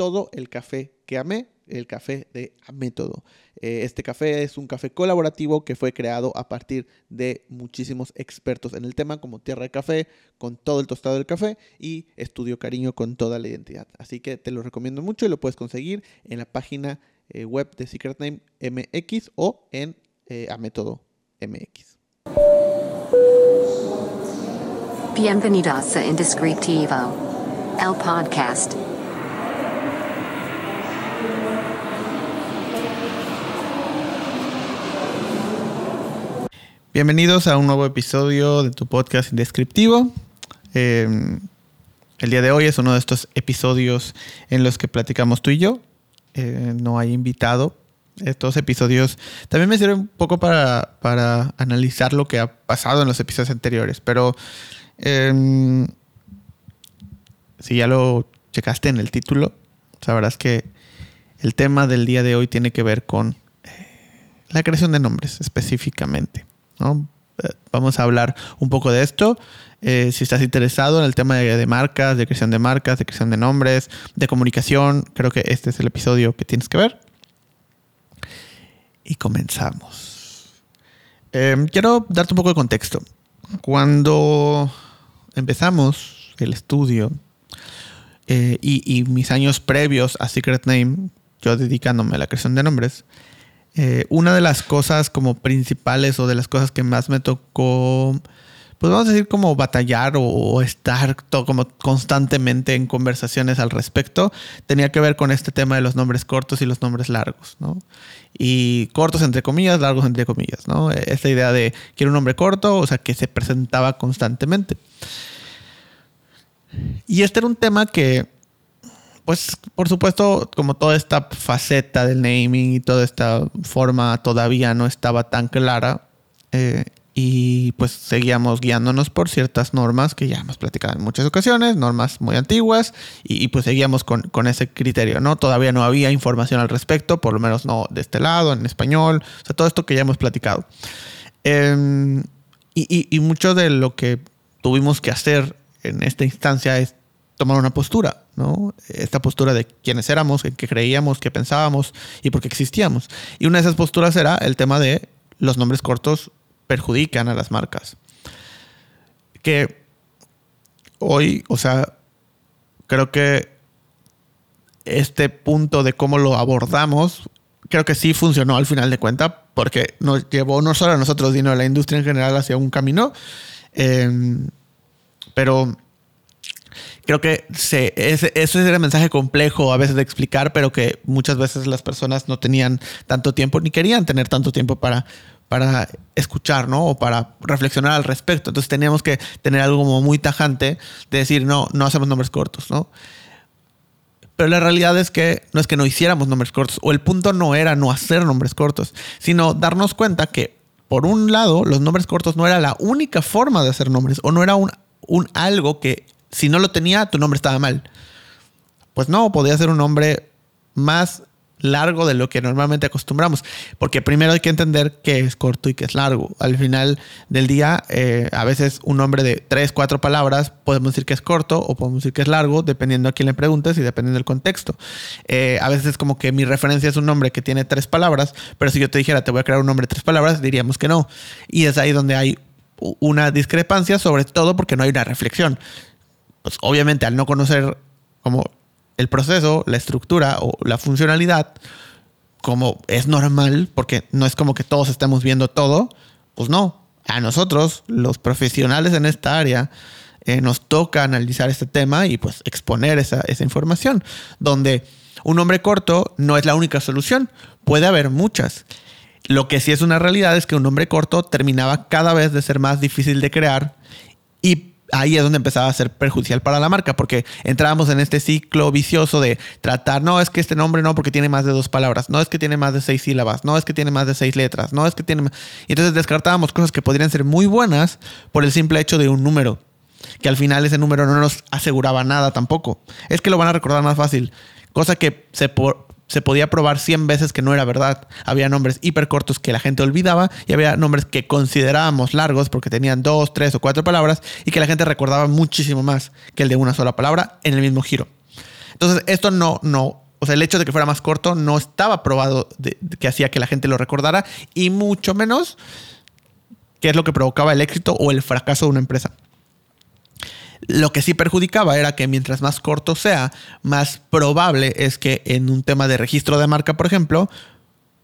todo el café que amé el café de Método. Eh, este café es un café colaborativo que fue creado a partir de muchísimos expertos en el tema, como Tierra de Café, con todo el tostado del café, y Estudio Cariño con toda la identidad. Así que te lo recomiendo mucho y lo puedes conseguir en la página eh, web de Secret Name MX o en eh, MX. Bienvenidos a Indescriptivo, el podcast. Bienvenidos a un nuevo episodio de tu podcast indescriptivo. Em, el día de hoy es uno de estos episodios en los que platicamos tú y yo. Eh, no hay invitado. Estos episodios también me sirven un poco para, para analizar lo que ha pasado en los episodios anteriores. Pero em, si ya lo checaste en el título, sabrás que el tema del día de hoy tiene que ver con eh, la creación de nombres específicamente. Eh, vamos a hablar un poco de esto. Eh, si estás interesado en el tema de, marcas, de creación de marcas, de creación de nombres, de comunicación, creo que este es el episodio que tienes que ver. Y comenzamos. Em, quiero darte un poco de contexto. Cuando empezamos el estudio eh, y mis años previos a Secret Name, yo dedicándome a la creación de nombres, eh, una de las cosas como principales o de las cosas que más me tocó, pues vamos a decir como batallar o, estar como constantemente en conversaciones al respecto, tenía que ver con este tema de los nombres cortos y los nombres largos, ¿no? Y cortos entre comillas, largos entre comillas, ¿no? Esta idea de quiero un nombre corto, o sea, que se presentaba constantemente. Y este era un tema que pues por supuesto, como toda esta faceta del naming y toda esta forma todavía no estaba tan clara. Eh, y pues seguíamos guiándonos por ciertas normas que ya hemos platicado en muchas ocasiones, normas muy antiguas, y, pues seguíamos con, ese criterio, ¿no? Todavía no había información al respecto, por lo menos no de este lado, en español, o sea, todo esto que ya hemos platicado. Em, y, y mucho de lo que tuvimos que hacer en esta instancia es tomar una postura, ¿no? Esta postura de quiénes éramos, en qué creíamos, qué pensábamos y por qué existíamos. Y una de esas posturas era el tema de los nombres cortos perjudican a las marcas. Que hoy, o sea, creo que este punto de cómo lo abordamos, creo que sí funcionó al final de cuentas, porque nos llevó no solo a nosotros, sino a la industria en general hacia un camino. Em, pero creo que se, ese, es el mensaje complejo a veces de explicar, pero que muchas veces las personas no tenían tanto tiempo ni querían tener tanto tiempo para, para escuchar, ¿no? O para reflexionar al respecto. Entonces teníamos que tener algo muy tajante de decir, no, no hacemos nombres cortos, ¿no? Pero la realidad es que no es que no hiciéramos nombres cortos, o el punto no era no hacer nombres cortos, sino darnos cuenta que, por un lado, los nombres cortos no era la única forma de hacer nombres, o no era un, un algo que si no lo tenía, tu nombre estaba mal. Pues no, podía ser un nombre más largo de lo que normalmente acostumbramos. Porque primero hay que entender qué es corto y qué es largo. Al final del día, eh, a veces un nombre de tres, cuatro palabras, podemos decir que es corto o podemos decir que es largo, dependiendo a quién le preguntes y dependiendo del contexto. Eh, a veces es como que mi referencia es un nombre que tiene tres palabras, pero si yo te dijera te voy a crear un nombre de tres palabras, diríamos que no. Y es ahí donde hay una discrepancia, sobre todo porque no hay una reflexión pues obviamente al no conocer como el proceso, la estructura o la funcionalidad, como es normal, porque no es como que todos estemos viendo todo, pues no. A nosotros, los profesionales en esta área, eh, nos toca analizar este tema y pues exponer esa, esa información, donde un nombre corto no es la única solución, puede haber muchas. Lo que sí es una realidad es que un nombre corto terminaba cada vez de ser más difícil de crear y ahí es donde empezaba a ser perjudicial para la marca, porque entrábamos en este ciclo vicioso de tratar, no es que este nombre no, porque tiene más de dos palabras, no es que tiene más de seis sílabas, no es que tiene más de seis letras, no es que tiene... Y entonces descartábamos cosas que podrían ser muy buenas por el simple hecho de un número, que al final ese número no nos aseguraba nada tampoco. Es que lo van a recordar más fácil, cosa que se, se podía probar 100 veces que no era verdad. Había nombres hiper cortos que la gente olvidaba y había nombres que considerábamos largos porque tenían dos, tres o cuatro palabras y que la gente recordaba muchísimo más que el de una sola palabra en el mismo giro. Entonces, esto no, no, o sea, el hecho de que fuera más corto no estaba probado que hacía que la gente lo recordara y mucho menos que es lo que provocaba el éxito o el fracaso de una empresa. Lo que sí perjudicaba era que mientras más corto sea, más probable es que en un tema de registro de marca, por ejemplo,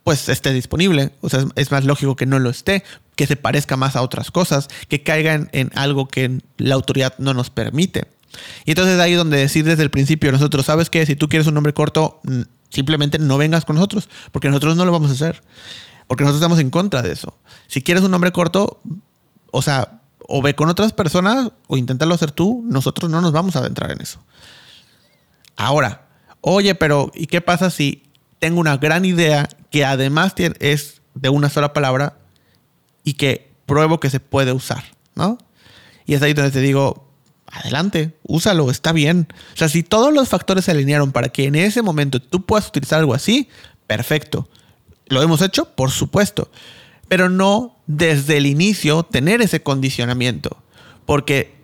pues esté disponible. O sea, es más lógico que no lo esté, que se parezca más a otras cosas, que caiga en, algo que la autoridad no nos permite. Y entonces ahí donde decir desde el principio, nosotros, ¿sabes que Si tú quieres un nombre corto, simplemente no vengas con nosotros, porque nosotros no lo vamos a hacer. Porque nosotros estamos en contra de eso. Si quieres un nombre corto, o sea, o ve con otras personas o inténtalo hacer tú, nosotros no nos vamos a adentrar en eso. Ahora, oye, pero ¿y qué pasa si tengo una gran idea que además es de una sola palabra y que pruebo que se puede usar, ¿no? Y es ahí donde te digo, adelante, úsalo, está bien. O sea, si todos los factores se alinearon para que en ese momento tú puedas utilizar algo así, perfecto. ¿Lo hemos hecho? Por supuesto pero no desde el inicio tener ese condicionamiento. Porque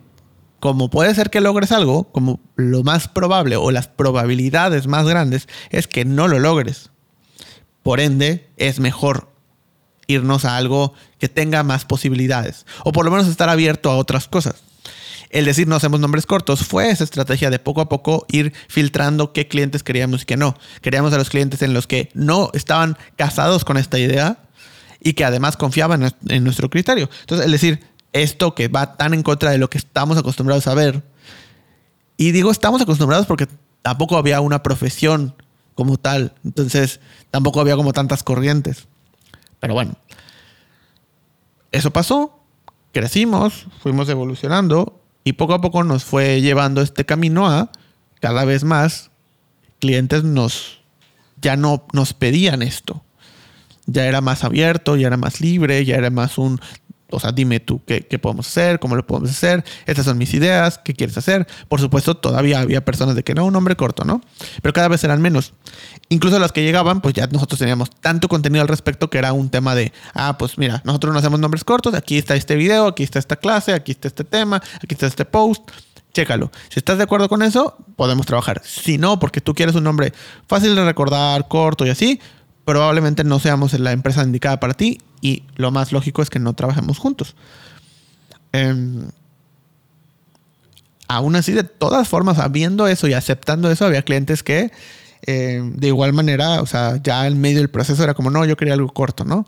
como puede ser que logres algo, como lo más probable o las probabilidades más grandes es que no lo logres. Por ende, es mejor irnos a algo que tenga más posibilidades. O por lo menos estar abierto a otras cosas. El decir no hacemos nombres cortos fue esa estrategia de poco a poco ir filtrando qué clientes queríamos y qué no. Queríamos a los clientes en los que no estaban casados con esta idea y que además confiaban en nuestro criterio. Entonces, es decir, esto que va tan en contra de lo que estamos acostumbrados a ver, y digo estamos acostumbrados porque tampoco había una profesión como tal, entonces tampoco había como tantas corrientes. Pero bueno, eso pasó, crecimos, fuimos evolucionando y poco a poco nos fue llevando este camino a cada vez más clientes nos ya no nos pedían esto ya era más abierto, ya era más libre, ya era más un, o sea, dime tú qué, podemos hacer, cómo lo podemos hacer, estas son mis ideas, qué quieres hacer. Por supuesto, todavía había personas de que no, un nombre corto, ¿no? Pero cada vez eran menos. Incluso las que llegaban, pues ya nosotros teníamos tanto contenido al respecto que era un tema de, ah, pues mira, nosotros no hacemos nombres cortos, aquí está este video, aquí está esta clase, aquí está este tema, aquí está este post. Chécalo. Si estás de acuerdo con eso, podemos trabajar. Si no, porque tú quieres un nombre fácil de recordar, corto y así, probablemente no seamos la empresa indicada para ti y lo más lógico es que no trabajemos juntos. Em, aún así, de todas formas, habiendo eso y aceptando eso, había clientes que em, de igual manera, o sea, ya en medio del proceso era como, no, yo quería algo corto, ¿no?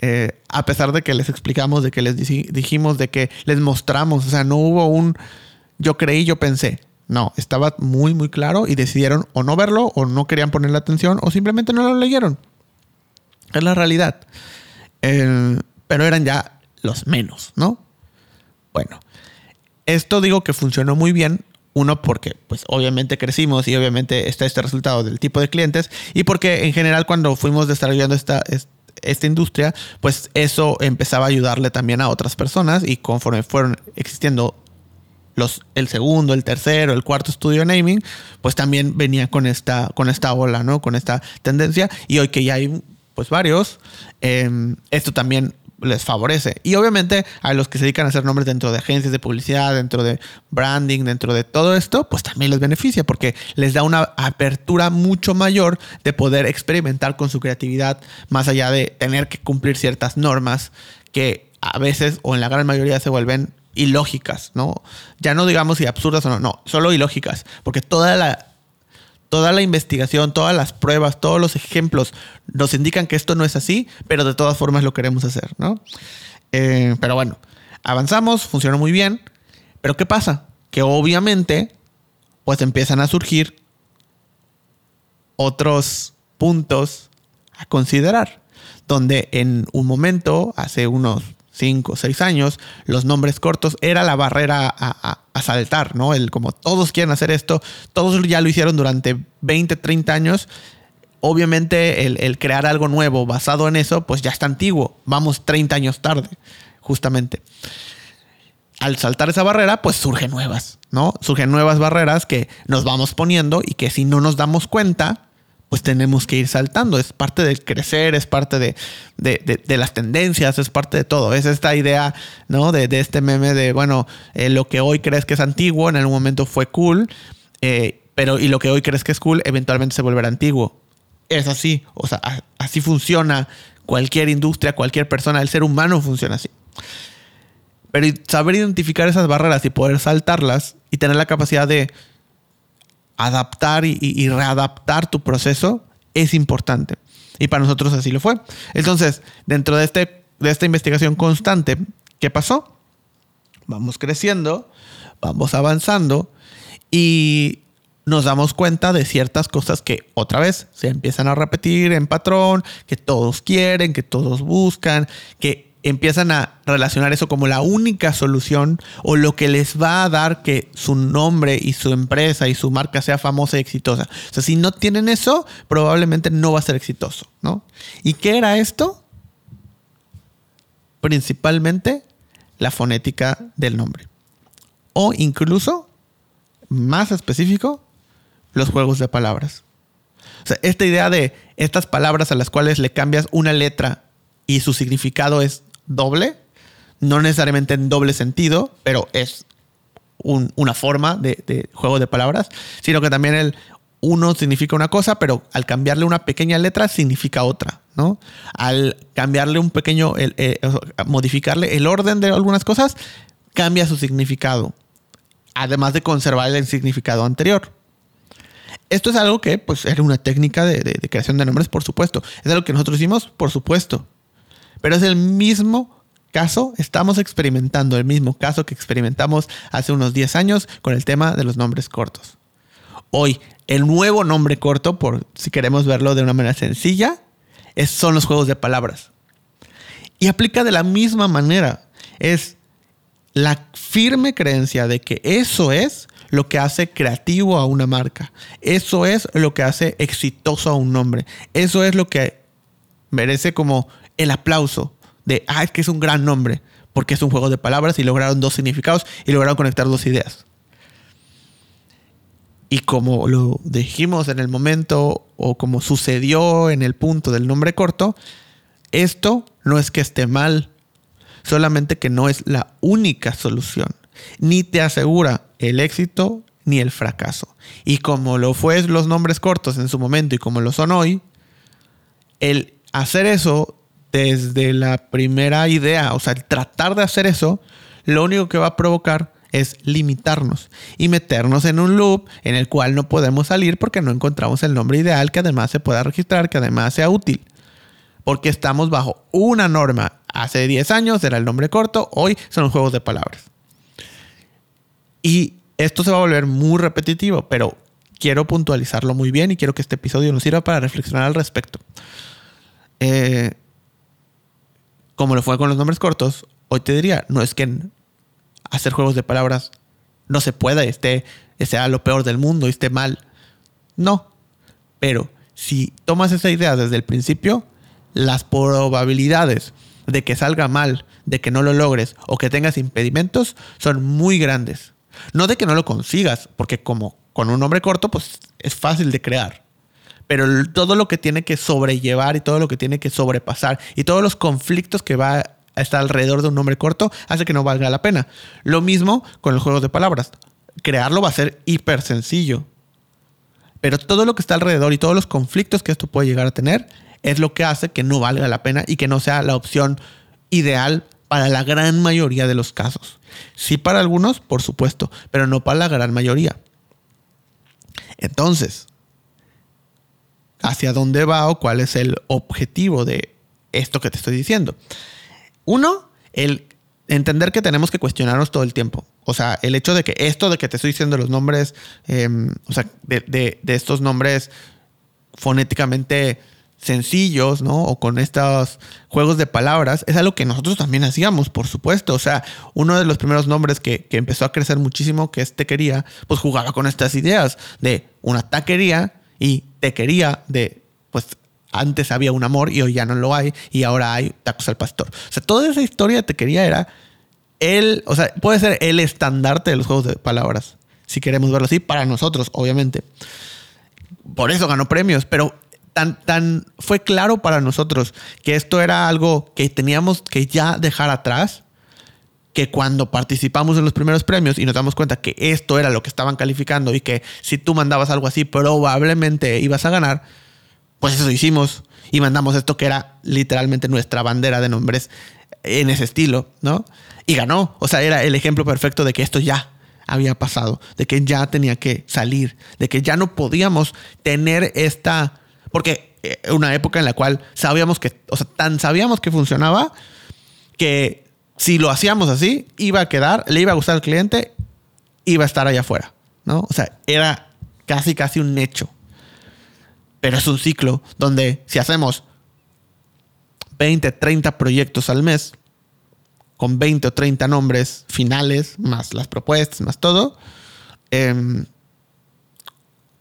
Eh, a pesar de que les explicamos, de que les dijimos, de que les mostramos, o sea, no hubo un yo creí, yo pensé. No, estaba muy, muy claro y decidieron o no verlo o no querían ponerle atención o simplemente no lo leyeron. Es la realidad. pero eran ya los menos, ¿no? Bueno, esto digo que funcionó muy bien. Uno, porque pues obviamente crecimos y obviamente está este resultado del tipo de clientes. Y porque en general cuando fuimos desarrollando esta, esta industria, pues eso empezaba a ayudarle también a otras personas y conforme fueron existiendo el segundo, el tercero, el cuarto estudio naming, pues también venía con esta, con esta ola, ¿no? Con esta tendencia. Y hoy que ya hay pues varios, em, esto también les favorece. Y obviamente a los que se dedican a hacer nombres dentro de agencias de publicidad, dentro de branding, dentro de todo esto, pues también les beneficia porque les da una apertura mucho mayor de poder experimentar con su creatividad más allá de tener que cumplir ciertas normas que a veces o en la gran mayoría se vuelven ilógicas, ¿no? Ya no digamos si absurdas o no, no, solo ilógicas, porque toda la, toda la investigación, todas las pruebas, todos los ejemplos nos indican que esto no es así, pero de todas formas lo queremos hacer, ¿no? Eh, pero bueno, avanzamos, funcionó muy bien, pero ¿qué pasa? Que obviamente, pues empiezan a surgir otros puntos a considerar, donde en un momento, hace unos 5 o 6 años, los nombres cortos era la barrera a, saltar, ¿no? El como todos quieren hacer esto, todos ya lo hicieron durante 20, 30 años. Obviamente el, el, crear algo nuevo basado en eso, pues ya está antiguo. Vamos 30 años tarde, justamente. al saltar esa barrera, pues surgen nuevas, ¿no? Surgen nuevas barreras que nos vamos poniendo y que si no nos damos cuenta, pues tenemos que ir saltando. Es parte del crecer, es parte de, de, las tendencias, es parte de todo. Es esta idea, ¿no? De, este meme de, bueno, eh, lo que hoy crees que es antiguo, en algún momento fue cool, eh, pero y lo que hoy crees que es cool, eventualmente se volverá antiguo. Es así, o sea, así funciona cualquier industria, cualquier persona, el ser humano funciona así. Pero saber identificar esas barreras y poder saltarlas y tener la capacidad de adaptar y, readaptar tu proceso es importante. Y para nosotros así lo fue. Entonces, dentro de, este, de esta investigación constante, ¿qué pasó? Vamos creciendo, vamos avanzando y nos damos cuenta de ciertas cosas que otra vez se empiezan a repetir en patrón, que todos quieren, que todos buscan, que empiezan a relacionar eso como la única solución o lo que les va a dar que su nombre y su empresa y su marca sea famosa y exitosa. O sea, si no tienen eso, probablemente no va a ser exitoso, ¿no? ¿Y qué era esto? Principalmente la fonética del nombre. O incluso, más específico, los juegos de palabras. O sea, esta idea de estas palabras a las cuales le cambias una letra y su significado es doble, no necesariamente en doble sentido, pero es una forma de, juego de palabras, sino que también el uno significa una cosa, pero al cambiarle una pequeña letra significa otra, ¿no? Al cambiarle un pequeño, eh, modificarle el orden de algunas cosas, cambia su significado, además de conservar el significado anterior. Esto es algo que, pues, era una técnica de, de creación de nombres, por supuesto. Es algo que nosotros hicimos, por supuesto. Pero es el mismo caso, estamos experimentando el mismo caso que experimentamos hace unos 10 años con el tema de los nombres cortos. Hoy, el nuevo nombre corto, por si queremos verlo de una manera sencilla, son los juegos de palabras. Y aplica de la misma manera. Es la firme creencia de que eso es lo que hace creativo a una marca. Eso es lo que hace exitoso a un nombre. Eso es lo que merece como el aplauso de, ah, es que es un gran nombre, porque es un juego de palabras y lograron dos significados y lograron conectar dos ideas. Y como lo dijimos en el momento o como sucedió en el punto del nombre corto, esto no es que esté mal, solamente que no es la única solución, ni te asegura el éxito ni el fracaso. Y como lo fue los nombres cortos en su momento y como lo son hoy, el hacer eso desde la primera idea, o sea, el tratar de hacer eso, lo único que va a provocar es limitarnos y meternos en un loop en el cual no podemos salir porque no encontramos el nombre ideal que además se pueda registrar, que además sea útil. Porque estamos bajo una norma. Hace 10 años era el nombre corto, hoy son juegos de palabras. Y esto se va a volver muy repetitivo, pero quiero puntualizarlo muy bien y quiero que este episodio nos sirva para reflexionar al respecto. Eh, como lo fue con los nombres cortos, hoy te diría, no es que hacer juegos de palabras no se pueda y esté, sea lo peor del mundo y esté mal. No. Pero si tomas esa idea desde el principio, las probabilidades de que salga mal, de que no lo logres o que tengas impedimentos son muy grandes. No de que no lo consigas, porque como con un nombre corto, pues es fácil de crear pero todo lo que tiene que sobrellevar y todo lo que tiene que sobrepasar y todos los conflictos que va a estar alrededor de un nombre corto hace que no valga la pena. Lo mismo con el juego de palabras. Crearlo va a ser hiper sencillo. Pero todo lo que está alrededor y todos los conflictos que esto puede llegar a tener es lo que hace que no valga la pena y que no sea la opción ideal para la gran mayoría de los casos. Sí para algunos, por supuesto, pero no para la gran mayoría. Entonces, hacia dónde va o cuál es el objetivo de esto que te estoy diciendo. Uno, el entender que tenemos que cuestionarnos todo el tiempo. O sea, el hecho de que esto de que te estoy diciendo los nombres, em, o sea, de, estos nombres fonéticamente sencillos, ¿no? O con estos juegos de palabras, es algo que nosotros también hacíamos, por supuesto. O sea, uno de los primeros nombres que, que empezó a crecer muchísimo, que es Tequería, pues jugaba con estas ideas de una taquería y te quería de, pues antes había un amor y hoy ya no lo hay y ahora hay tacos al pastor. O sea, toda esa historia te quería era el, o sea, puede ser el estandarte de los juegos de palabras, si queremos verlo así, para nosotros, obviamente. Por eso ganó premios, pero tan, tan fue claro para nosotros que esto era algo que teníamos que ya dejar atrás, que cuando participamos en los primeros premios y nos damos cuenta que esto era lo que estaban calificando y que si tú mandabas algo así probablemente ibas a ganar, pues eso hicimos y mandamos esto que era literalmente nuestra bandera de nombres en ese estilo, ¿no? Y ganó. O sea, era el ejemplo perfecto de que esto ya había pasado, de que ya tenía que salir, de que ya no podíamos tener esta... Porque eh, una época en la cual sabíamos que, o sea, tan sabíamos que funcionaba que si lo hacíamos así, iba a quedar, le iba a gustar al cliente, iba a estar allá afuera, ¿no? O sea, era casi, casi un hecho. Pero es un ciclo donde si hacemos 20, 30 proyectos al mes, con 20 o 30 nombres finales, más las propuestas, más todo, em,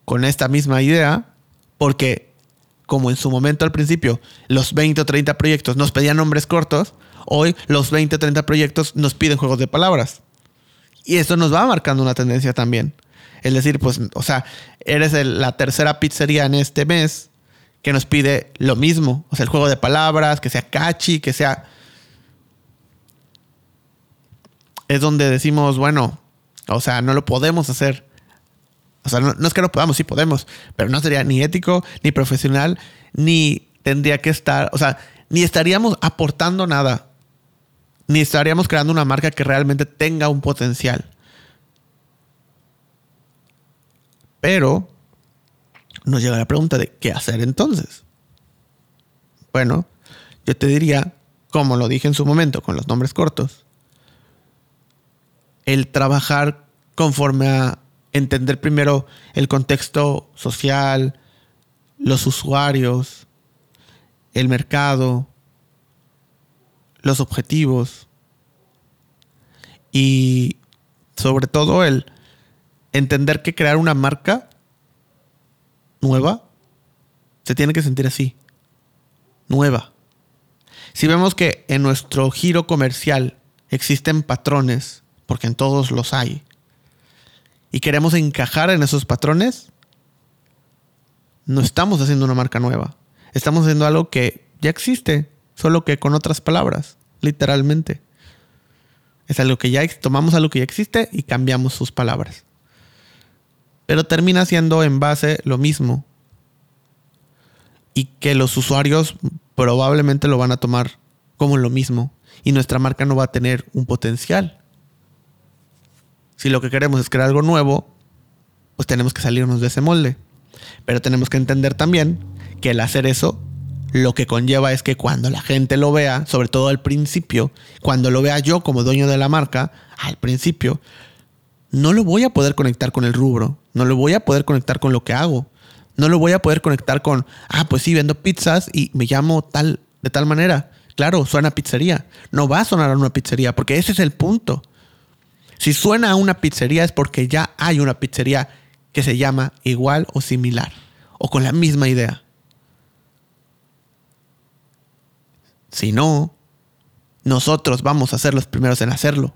con esta misma idea, porque como en su momento al principio los 20 o 30 proyectos nos pedían nombres cortos, hoy los 20 o 30 proyectos nos piden juegos de palabras. Y eso nos va marcando una tendencia también. Es decir, pues, o sea, eres la tercera pizzería en este mes que nos pide lo mismo. O sea, el juego de palabras, que sea catchy, que sea... Es donde decimos, bueno, o sea, no lo podemos hacer. O sea, no, no, es que no podamos, sí podemos, pero no sería ni ético, ni profesional, ni tendría que estar, o sea, ni estaríamos aportando nada, ni estaríamos creando una marca que realmente tenga un potencial. Pero nos llega la pregunta de qué hacer entonces. Bueno, yo te diría, como lo dije en su momento con los nombres cortos, el trabajar conforme a entender primero el contexto social, los usuarios, el mercado, los objetivos y sobre todo el entender que crear una marca nueva se tiene que sentir así. Nueva. Si vemos que en nuestro giro comercial existen patrones, porque en todos los hay, y queremos encajar en esos patrones, no estamos haciendo una marca nueva. Estamos haciendo algo que ya existe, solo que con otras palabras, literalmente. Es algo que ya tomamos algo que ya existe y cambiamos sus palabras pero termina siendo en base lo mismo. Y que los usuarios probablemente lo van a tomar como lo mismo. Y nuestra marca no va a tener un potencial. Si lo que queremos es crear algo nuevo, pues tenemos que salirnos de ese molde. Pero tenemos que entender también que el hacer eso lo que conlleva es que cuando la gente lo vea, sobre todo al principio, cuando lo vea yo como dueño de la marca, al principio, no lo voy a poder conectar con el rubro, no lo voy a poder conectar con lo que hago, no lo voy a poder conectar con, ah, pues sí, vendo pizzas y me llamo tal, de tal manera. Claro, suena a pizzería. No va a sonar a una pizzería, porque ese es el punto. Si suena a una pizzería es porque ya hay una pizzería que se llama igual o similar, o con la misma idea. Si no, nosotros vamos a ser los primeros en hacerlo.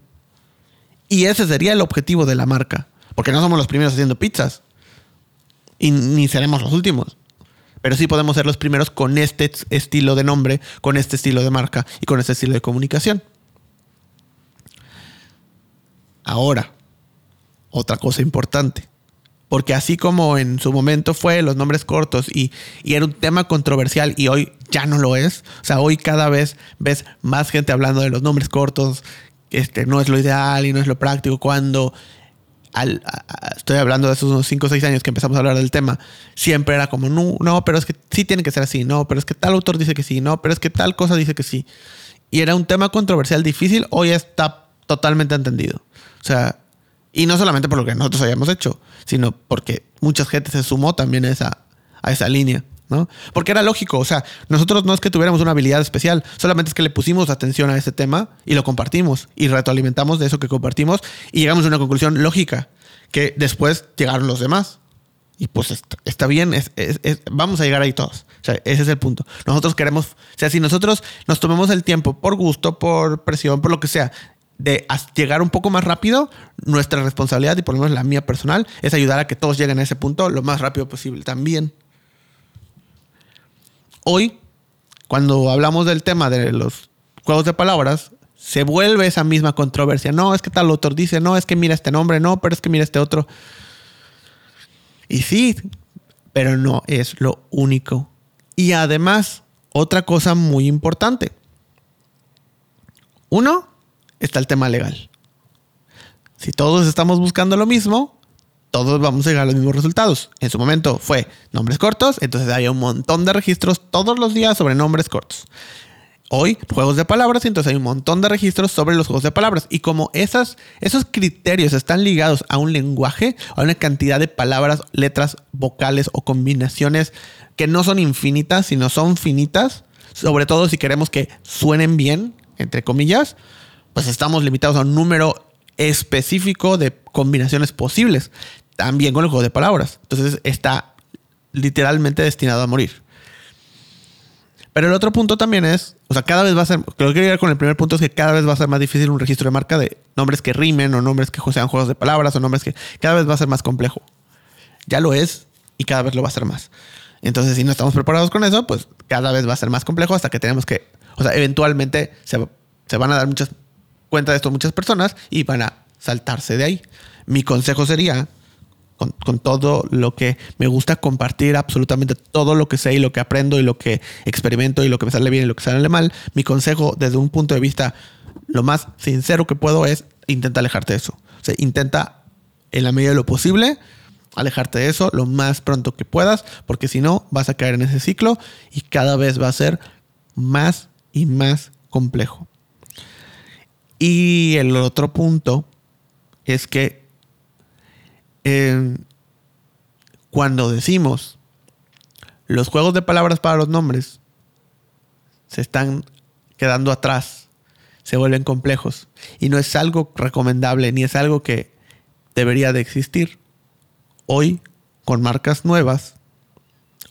Y ese sería el objetivo de la marca. Porque no somos los primeros haciendo pizzas. Y ni seremos los últimos. Pero sí podemos ser los primeros con este estilo de nombre, con este estilo de marca y con este estilo de comunicación. Ahora, otra cosa importante. Porque así como en su momento fue los nombres cortos y, y, era un tema controversial y hoy ya no lo es. O sea, hoy cada vez ves más gente hablando de los nombres cortos, este, no es lo ideal y no es lo práctico cuando al, estoy hablando de esos unos 5 o 6 años que empezamos a hablar del tema, siempre era como, no, no, pero es que sí tiene que ser así, no, pero es que tal autor dice que sí, no, pero es que tal cosa dice que sí. Y era un tema controversial difícil, hoy está totalmente entendido. O sea, y no solamente por lo que nosotros hayamos hecho, sino porque mucha gente se sumó también a esa, a esa línea. ¿No? Porque era lógico, o sea, nosotros no es que tuviéramos una habilidad especial, solamente es que le pusimos atención a ese tema y lo compartimos y retroalimentamos de eso que compartimos y llegamos a una conclusión lógica, que después llegaron los demás. Y pues está, bien, vamos a llegar ahí todos. O sea, ese es el punto. Nosotros queremos, o sea, si nosotros nos tomamos el tiempo por gusto, por presión, por lo que sea, de llegar un poco más rápido, nuestra responsabilidad y por lo menos la mía personal es ayudar a que todos lleguen a ese punto lo más rápido posible también. Hoy, cuando hablamos del tema de los juegos de palabras, se vuelve esa misma controversia. No, es que tal autor dice, no, es que mira este nombre, no, pero es que mira este otro. Y sí, pero no es lo único. Y además, otra cosa muy importante. Uno, está el tema legal. Si todos estamos buscando lo mismo, todos vamos a llegar a los mismos resultados. En su momento fue nombres cortos, entonces había un montón de registros todos los días sobre nombres cortos. Hoy, juegos de palabras, entonces hay un montón de registros sobre los juegos de palabras. Y como esas, esos criterios están ligados a un lenguaje, a una cantidad de palabras, letras, vocales o combinaciones que no son infinitas, sino son finitas, sobre todo si queremos que suenen bien, entre comillas, pues estamos limitados a un número específico de combinaciones posibles. También con el juego de palabras. Entonces está literalmente destinado a morir. Pero el otro punto también es, o sea, cada vez va a ser, lo que quiero ir con el primer punto es que cada vez va a ser más difícil un registro de marca de nombres que rimen o nombres que sean juegos de palabras o nombres que cada vez va a ser más complejo. Ya lo es y cada vez lo va a ser más. Entonces, si no estamos preparados con eso, pues cada vez va a ser más complejo hasta que tenemos que, o sea, eventualmente se, se van a dar muchas cuenta de esto muchas personas y van a saltarse de ahí. Mi consejo sería, con, todo lo que me gusta compartir, absolutamente todo lo que sé y lo que aprendo y lo que experimento y lo que me sale bien y lo que sale mal, mi consejo desde un punto de vista lo más sincero que puedo es intenta alejarte de eso. O intenta en la medida de lo posible alejarte de eso lo más pronto que puedas, porque si no vas a caer en ese ciclo y cada vez va a ser más y más complejo. Y el otro punto es que eh, cuando decimos los juegos de palabras para los nombres se están quedando atrás, se vuelven complejos y no es algo recomendable ni es algo que debería de existir. Hoy, con marcas nuevas,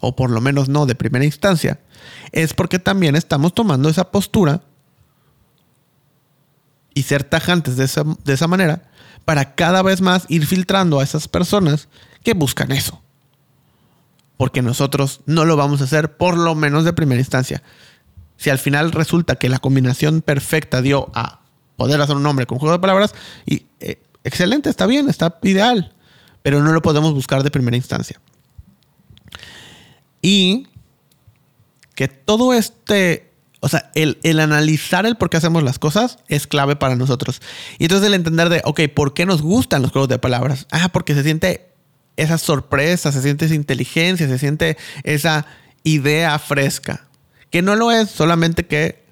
o por lo menos no de primera instancia, es porque también estamos tomando esa postura y ser tajantes de esa, de esa manera para cada vez más ir filtrando a esas personas que buscan eso. Porque nosotros no lo vamos a hacer por lo menos de primera instancia. Si al final resulta que la combinación perfecta dio a poder hacer un nombre con juego de palabras, y, eh, excelente, está bien, está ideal, pero no lo podemos buscar de primera instancia. Y que todo este o sea, el, analizar el por qué hacemos las cosas es clave para nosotros. Y entonces el entender de, ok, ¿por qué nos gustan los juegos de palabras? Ah, porque se siente esa sorpresa, se siente esa inteligencia, se siente esa idea fresca. Que no lo es, solamente que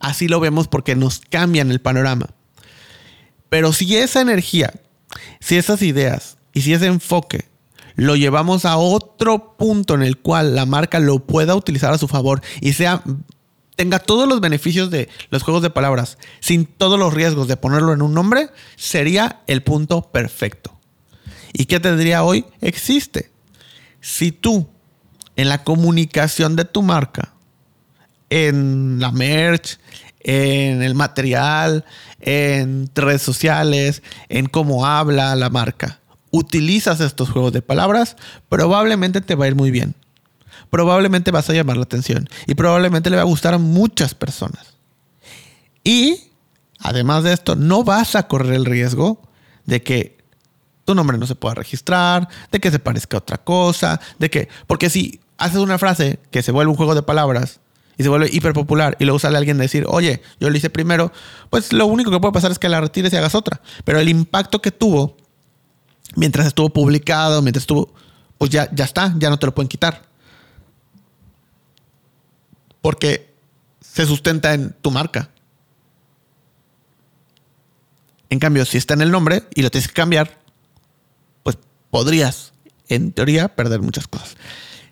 así lo vemos porque nos cambian el panorama. Pero si esa energía, si esas ideas y si ese enfoque lo llevamos a otro punto en el cual la marca lo pueda utilizar a su favor y sea tenga todos los beneficios de los juegos de palabras sin todos los riesgos de ponerlo en un nombre, sería el punto perfecto. ¿Y qué tendría hoy? Existe. Si tú en la comunicación de tu marca, en la merch, en el material, en redes sociales, en cómo habla la marca, utilizas estos juegos de palabras, probablemente te va a ir muy bien. Probablemente vas a llamar la atención y probablemente le va a gustar a muchas personas. Y además de esto, no vas a correr el riesgo de que tu nombre no se pueda registrar, de que se parezca a otra cosa, de que, porque si haces una frase que se vuelve un juego de palabras y se vuelve hiper popular y luego sale alguien a decir, oye, yo lo hice primero, pues lo único que puede pasar es que la retires y hagas otra. Pero el impacto que tuvo mientras estuvo publicado, mientras estuvo, pues ya, ya está, ya no te lo pueden quitar. Porque se sustenta en tu marca. En cambio, si está en el nombre y lo tienes que cambiar, pues podrías, en teoría, perder muchas cosas.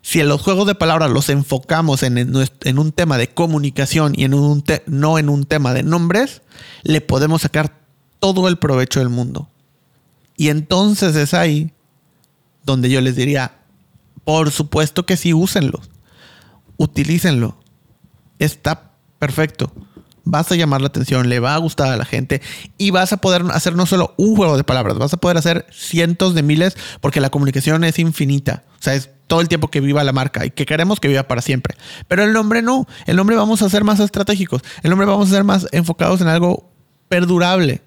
Si en los juegos de palabras los enfocamos en, en un tema de comunicación y en un no en un tema de nombres, le podemos sacar todo el provecho del mundo. Y entonces es ahí donde yo les diría, por supuesto que sí, úsenlo, utilícenlo. Está perfecto. vas a llamar la atención, le va a gustar a la gente y vas a poder hacer no solo un juego de palabras, vas a poder hacer cientos de miles porque la comunicación es infinita. O sea, es todo el tiempo que viva la marca y que queremos que viva para siempre. Pero el nombre no. El nombre vamos a ser más estratégicos. El nombre vamos a ser más enfocados en algo perdurable.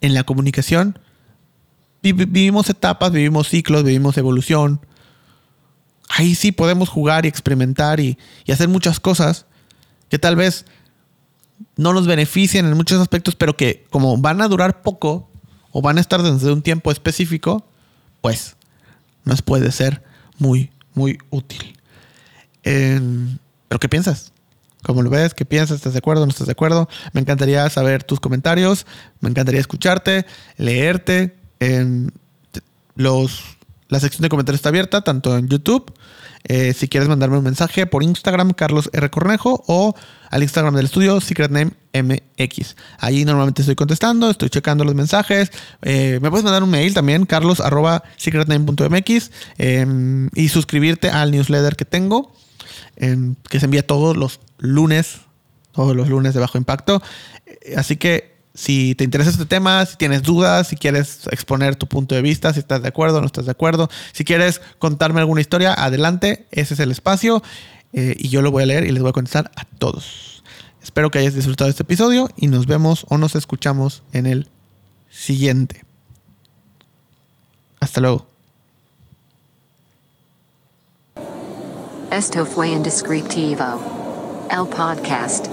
En la comunicación vivimos etapas, vivimos ciclos, vivimos evolución. Ahí sí podemos jugar y experimentar y, hacer muchas cosas que tal vez no nos beneficien en muchos aspectos, pero que como van a durar poco o van a estar desde un tiempo específico, pues nos puede ser muy, muy útil. ¿Pero qué piensas? ¿Cómo lo ves? ¿Qué piensas? ¿Estás de acuerdo? ¿No estás de acuerdo? Me encantaría saber tus comentarios, me encantaría escucharte, leerte. En los, la sección de comentarios está abierta, tanto en YouTube eh, si quieres mandarme un mensaje por Instagram, Carlos R. Cornejo, o al Instagram del estudio, Secret Name MX. Ahí normalmente estoy contestando, estoy checando los mensajes. Eh, me puedes mandar un mail también, carlos arroba secretname.mx em, y suscribirte al newsletter que tengo, em, que se envía todos los lunes, todos los lunes de bajo impacto. Eh, así que si te interesa este tema, si tienes dudas, si quieres exponer tu punto de vista, si estás de acuerdo no estás de acuerdo, si quieres contarme alguna historia, adelante, ese es el espacio eh, y yo lo voy a leer y les voy a contestar a todos. Espero que hayas disfrutado este episodio y nos vemos o nos escuchamos en el siguiente. Hasta luego. Esto fue Indescriptivo. El podcast.